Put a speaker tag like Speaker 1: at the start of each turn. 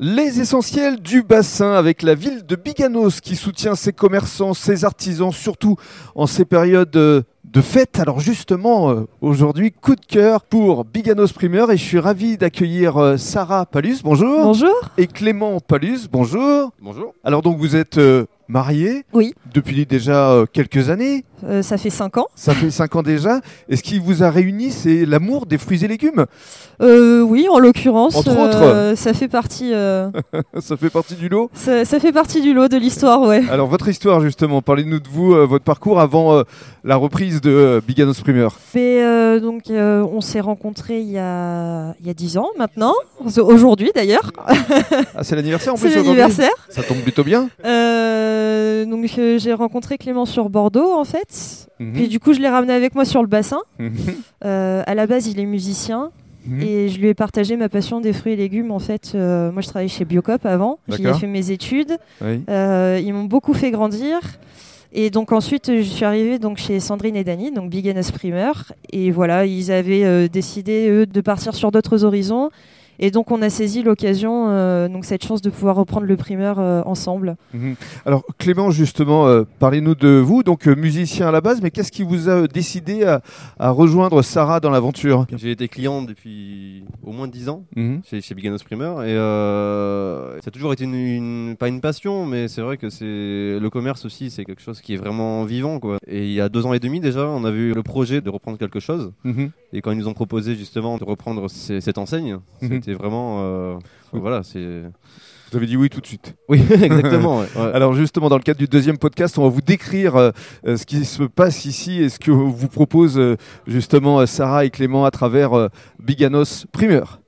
Speaker 1: Les essentiels du bassin avec la ville de Biganos qui soutient ses commerçants, ses artisans, surtout en ces périodes euh, de fête. Alors justement, euh, aujourd'hui, coup de cœur pour Biganos Primeur et je suis ravi d'accueillir euh, Sarah Palus, bonjour.
Speaker 2: Bonjour.
Speaker 1: Et Clément Palus, bonjour.
Speaker 3: Bonjour.
Speaker 1: Alors donc vous êtes mariés
Speaker 2: Oui.
Speaker 1: depuis déjà euh, quelques années,
Speaker 2: Euh, ça fait 5 ans.
Speaker 1: ça fait cinq ans déjà. Et ce qui vous a réuni, c'est l'amour des fruits et légumes?
Speaker 2: Euh, oui, en l'occurrence,
Speaker 1: Entre
Speaker 2: euh, ça fait partie.
Speaker 1: ça fait partie du lot?
Speaker 2: ça, ça fait partie du lot de l'histoire, ouais.
Speaker 1: Alors votre histoire justement, parlez-nous de vous, votre parcours avant la reprise de Biganos
Speaker 2: euh, donc, on s'est rencontrés il y a il y a 10 ans maintenant, aujourd'hui d'ailleurs.
Speaker 1: Ah c'est l'anniversaire en plus
Speaker 2: C'est l'anniversaire.
Speaker 1: Ça tombe plutôt bien.
Speaker 2: Donc euh, j'ai rencontré Clément sur Bordeaux en fait.
Speaker 1: Mhm.
Speaker 2: Puis du coup je l'ai ramené avec moi sur le bassin.
Speaker 1: Mhm.
Speaker 2: Euh, à la base il est musicien.
Speaker 1: Mhm.
Speaker 2: Et je lui ai partagé ma passion des fruits et légumes. En fait, euh, moi, je travaillais chez Biocop avant. J'y ai fait mes études.
Speaker 1: Oui.
Speaker 2: Euh, ils m'ont beaucoup fait grandir. Et donc ensuite, je suis arrivée donc chez Sandrine et Dany, donc Big Primer. Et voilà, ils avaient euh, décidé eux de partir sur d'autres horizons. Et donc on a saisi l'occasion, euh, donc cette chance de pouvoir reprendre le primeur euh, ensemble.
Speaker 1: Mhm. Alors Clément justement, euh, parlez-nous de vous, donc euh, musicien à la base, mais qu'est-ce qui vous a décidé à, à rejoindre Sarah dans l'aventure?
Speaker 3: J'ai été client depuis au moins 10 ans
Speaker 1: Mhm.
Speaker 3: chez, chez Biganos Primer et euh, ça a toujours été une, une- pas une passion, mais c'est vrai que c'est le commerce aussi, c'est quelque chose qui est vraiment vivant quoi. Et il y a deux ans et demi déjà, on a vu le projet de reprendre quelque chose
Speaker 1: Mhm.
Speaker 3: Et quand ils nous ont proposé justement de reprendre ces- cette enseigne,
Speaker 1: Mhm.
Speaker 3: c'était vraiment euh, voilà, c'est
Speaker 1: Vous avez dit oui tout de suite.
Speaker 3: oui exactement. ouais, ouais.
Speaker 1: Alors justement, dans le cadre du deuxième podcast, on va vous décrire euh, euh, ce qui se passe ici et ce que vous propose euh, justement Sarah et Clément à travers Biganos Primeur.